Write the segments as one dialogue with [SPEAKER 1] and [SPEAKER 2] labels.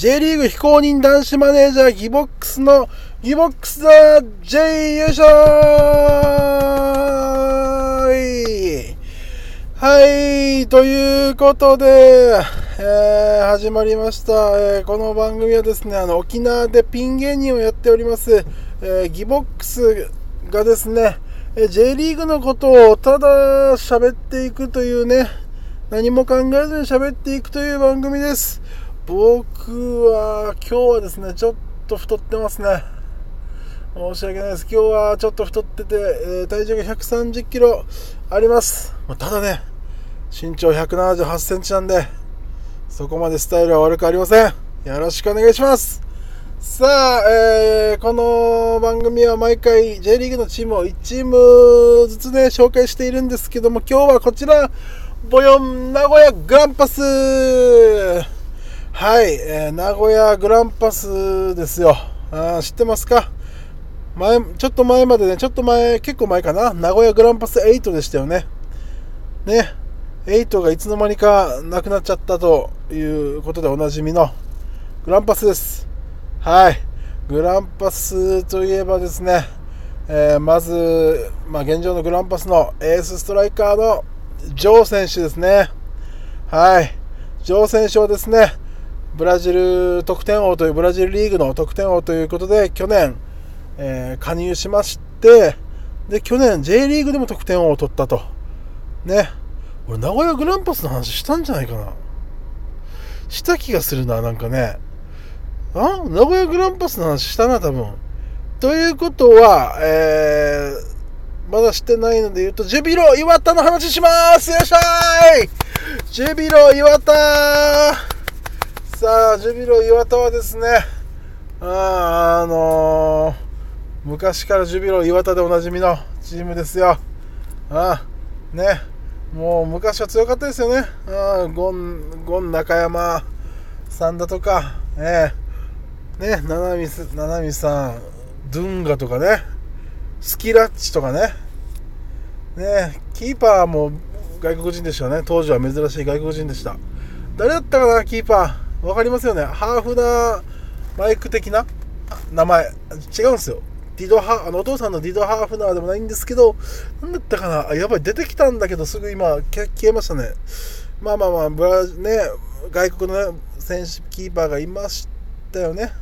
[SPEAKER 1] J リーグ非公認男子マネージャーギボックスのギボックスだ J 優勝はい、ということで、えー始まりました、えーこの番組はですね、あの、沖縄でピン芸人をやっております、えーギボックスがですね、え J リーグのことをただ喋っていくというね、何も考えずに喋っていくという番組です。僕は今日はですね、ちょっと太ってますね。申し訳ないです。今日はちょっと太ってて、えー体重が130キロあります。ただね、身長178センチなんで、そこまでスタイルは悪くありません。よろしくお願いします。さあ、えーこの番組は毎回 J リーグのチームを1チームずつね、紹介しているんですけども、今日はこちら、ボヨン名古屋グランパスはい、えー名古屋グランパスですよ。あ知ってますか？前、ちょっと前までね、ちょっと前、結構前かな、名古屋グランパス8でしたよね。ね、8がいつの間にかなくなっちゃったということでおなじみのグランパスです。はい。グランパスといえばですね、えーまず、まあ、現状のグランパスのエースストライカーのジョー選手ですね。はい。ジョー選手はですね、ブラジル得点王というブラジルリーグの得点王ということで、去年、えー加入しまして、で、去年 J リーグでも得点王を取ったと。ね。俺、名古屋グランパスの話したんじゃないかな。した気がするな、なんかね。あ？名古屋グランパスの話したな、多分。ということは、えー、まだしてないので言うと、ジュビロ岩田の話しますよっしゃーいジュビロ岩田さあ、ジュビロ岩田はですね、ああのー昔からジュビロ岩田でおなじみのチームですよ。あね、もう昔は強かったですよね。あゴン、ゴン中山さんだとか、ええね、七海す七海さん、ドゥンガとかね、スキラッチとかね、ね、キーパーも外国人でしたね。当時は珍しい外国人でした。誰だったかな、キーパー？わかりますよね。ハーフなマイク的な名前。違うんですよ。ディドハあのお父さんのディドハーフナーでもないんですけど、なんだったかなあやばい、出てきたんだけど、すぐ今、消消えましたね。まあまあまあ、ブラね、外国の、ね、選手、キーパーがいましたよね。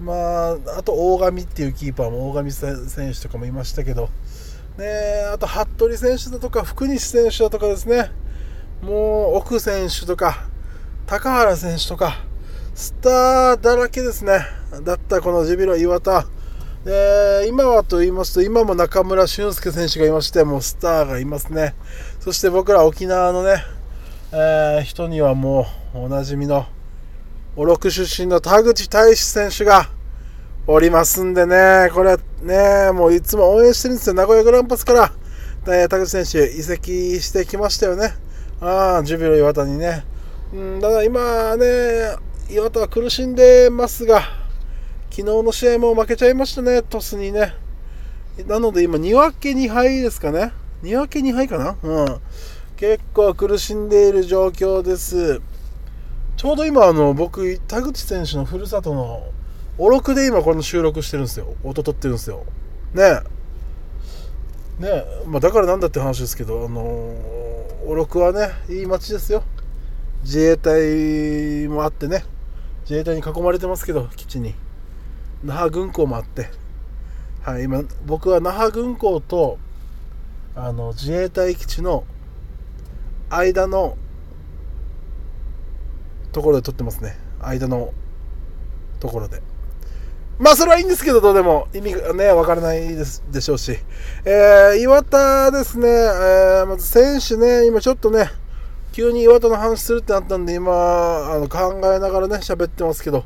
[SPEAKER 1] まあ、あと大神っていうキーパーも大神選手とかもいましたけど、ね、あと服部選手だとか福西選手だとかですね、もう奥選手とか高原選手とかスターだらけですね、だったこのジュビロ岩田。で今はと言いますと、今も中村俊輔選手がいまして、もうスターがいますね。そして僕ら沖縄のね、えー人にはもうおなじみの小六出身の田口大志選手がおりますんでね、これね、もういつも応援してるんですよ。名古屋グランパスから、田口選手移籍してきましたよね。ああ、ジュビロ岩田にね。うん、ただ今ね、岩田は苦しんでますが、昨日の試合も負けちゃいましたね、トスにね。なので今、2分け2敗ですかね。2分け2敗かな？うん。結構苦しんでいる状況です。ちょうど今、あの、僕、田口選手のふるさとの、おろくで今この収録してるんですよ。音撮ってるんですよ。ねえ。ねえ。まあ、だからなんだって話ですけど、あのー、おろくはね、いい街ですよ。自衛隊もあってね。自衛隊に囲まれてますけど、基地に。那覇軍港もあって。はい、今、僕は那覇軍港と、あの、自衛隊基地の間のところで撮ってますね。間のところで。まあ、それはいいんですけど、どうでも意味がね、わからないですでしょうし。えー、岩田ですね、えー、まず選手ね、今ちょっとね、急に岩田の話するってなったんで、今、あの考えながらね、喋ってますけど、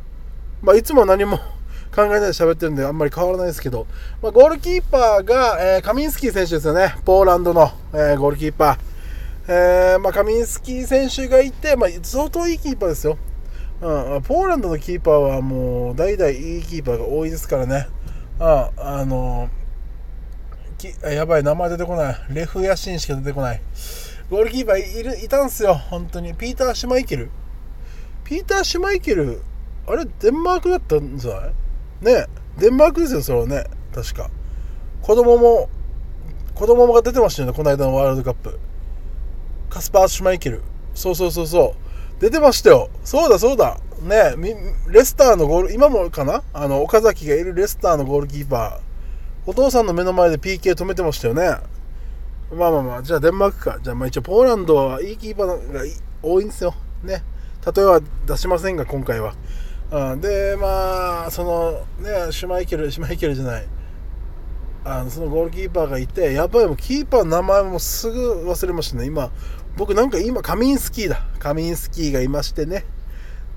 [SPEAKER 1] まあ、いつも何も 考えないで喋ってるんで、あんまり変わらないですけど、まあ、ゴールキーパーが、えーカミンスキー選手ですよね、ポーランドの、えーゴールキーパー。えーまあ、カミンスキー選手がいて、まあ、相当いいキーパーですよ。うん、ポーランドのキーパーはもう代々いいキーパーが多いですからね。ああのきやばい、名前出てこない。レフヤシンしか出てこない。ゴールキーパーいるいたんすよ、本当に。ピーター・シュマイケル。ピーター・シュマイケルあれデンマークだったんじゃない？ねデンマークですよそれはね。確か。子供も子供もが出てましたよねこの間のワールドカップ。カスパー・シュマイケル。そうそうそうそう。出てましたよ。そうだそうだ。ねレスターのゴール今もかな？あの岡崎がいるレスターのゴールキーパー。お父さんの目の前で PK 止めてましたよね。まあまあまあじゃあデンマークか。じゃあまあ一応ポーランドはいいキーパーが多いんですよ。ね。例えは出しませんが今回は、うん、でまあそのねシュマイケルシュマイケルじゃない。あのそのゴールキーパーがいてやっぱりもうキーパーの名前もすぐ忘れましたね。今僕なんか今カミンスキーだ。カミンスキーがいましてね。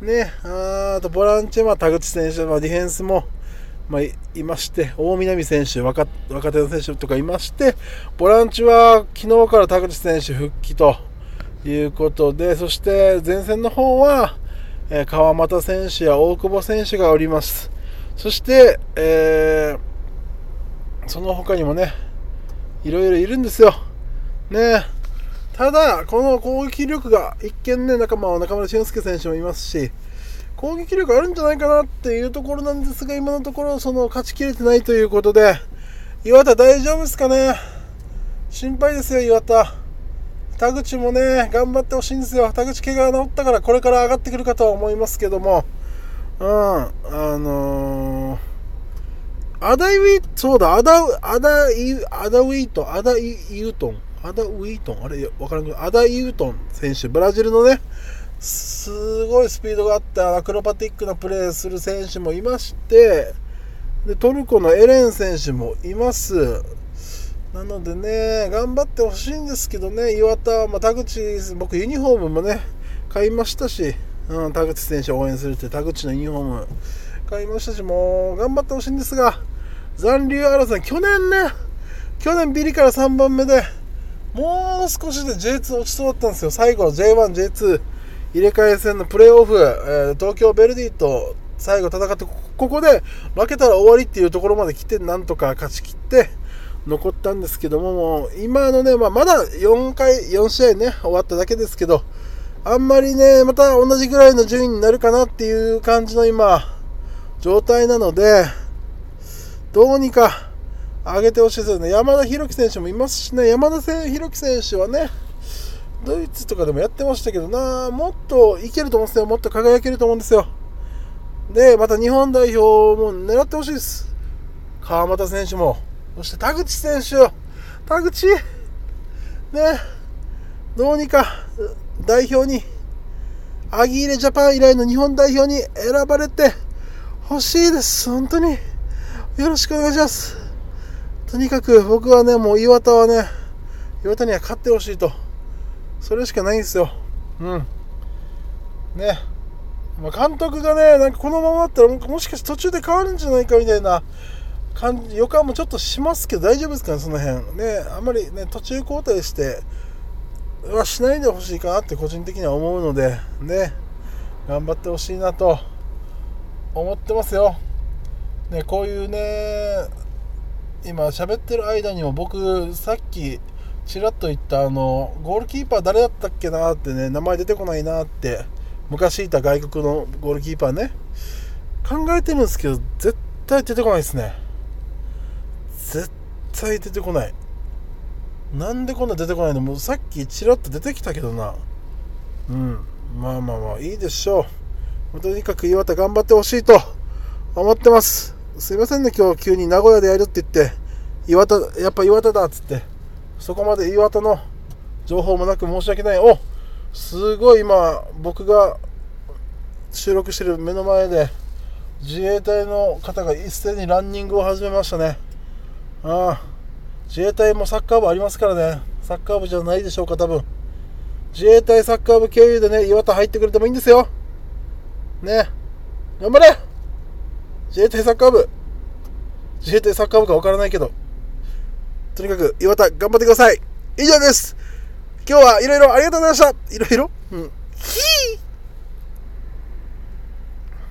[SPEAKER 1] ね。あとボランチは田口選手、まあ、ディフェンスも、まあ、いまして大南選手若若手の選手とかいましてボランチは昨日から田口選手復帰ということでそして前線の方は、えー、川又選手や大久保選手がおりますそして、えーその他にもね、いろいろいるんですよ。ねただ、この攻撃力が一見ね、仲間は中村俊輔選手もいますし、攻撃力あるんじゃないかなっていうところなんですが、今のところその勝ちきれてないということで、磐田大丈夫ですかね？心配ですよ、磐田。田口もね、頑張ってほしいんですよ。田口怪我が治ったからこれから上がってくるかとは思いますけども、うん、あのーアダイウィそうだ、アダ、アダイ、アダウィートン、アダイユートン、アダウィートン、あれ、わからんけど、アダイユートン選手、ブラジルのね、すごいスピードがあったアクロバティックなプレーする選手もいまして、でトルコのエレン選手もいます。なのでね、頑張ってほしいんですけどね、岩田、まあ、田口、僕ユニフォームもね、買いましたし、うん、田口選手を応援するって田口のユニフォーム買いましたし、もう頑張ってほしいんですが、残留争い、去年ね、去年ビリから3番目で、もう少しで J2 落ちそうだったんですよ。最後の J1、J2 入れ替え戦のプレーオフ、え、東京ベルディと最後戦って、ここで負けたら終わりっていうところまで来て、なんとか勝ち切って残ったんですけども、も今のね、まあ、まだ4回、4試合ね、終わっただけですけど、あんまりね、また同じぐらいの順位になるかなっていう感じの今、状態なので、どうにか上げてほしいですよね。山田裕樹選手もいますしね、山田裕樹選手はね、ドイツとかでもやってましたけどな、もっといけると思うんですよ。もっと輝けると思うんですよ。で、また日本代表も狙ってほしいです。川又選手も。そして田口選手。田口？ね、どうにか代表に、アギーレジャパン以来の日本代表に選ばれてほしいです。本当に。よろしくお願いします。とにかく僕はね、もう岩田はね、岩田には勝ってほしいと。それしかないんですよ。うん。ね。まあ、監督がね、なんかこのままだったらもしかして途中で変わるんじゃないかみたいな感じ、予感もちょっとしますけど大丈夫ですかね、その辺。ね、あんまりね、途中交代してはしないでほしいかなって個人的には思うので、ね、頑張ってほしいなと思ってますよ。ね、こういうね今喋ってる間にも僕さっきちらっと言ったあのゴールキーパー誰だったっけなってね名前出てこないなって昔いた外国のゴールキーパーね。考えてるんですけど絶対出てこないですね。絶対出てこない。なんでこんな出てこないの？もうさっきちらっと出てきたけどな。うん。まあまあまあいいでしょう。とにかく岩田頑張ってほしいと思ってます。すいませんね、今日急に名古屋でやるって言って、岩田、やっぱ岩田だっつって、そこまで岩田の情報もなく申し訳ない。おすごい今、僕が収録してる目の前で、自衛隊の方が一斉にランニングを始めましたね。ああ、自衛隊もサッカー部ありますからね。サッカー部じゃないでしょうか、多分。自衛隊サッカー部経由でね、岩田入ってくれてもいいんですよ。ね。頑張れ自衛隊サッカー部自衛隊サッカー部か分からないけどとにかく岩田頑張ってください。以上です。今日はいろいろありがとうございました。いろいろうん。ひー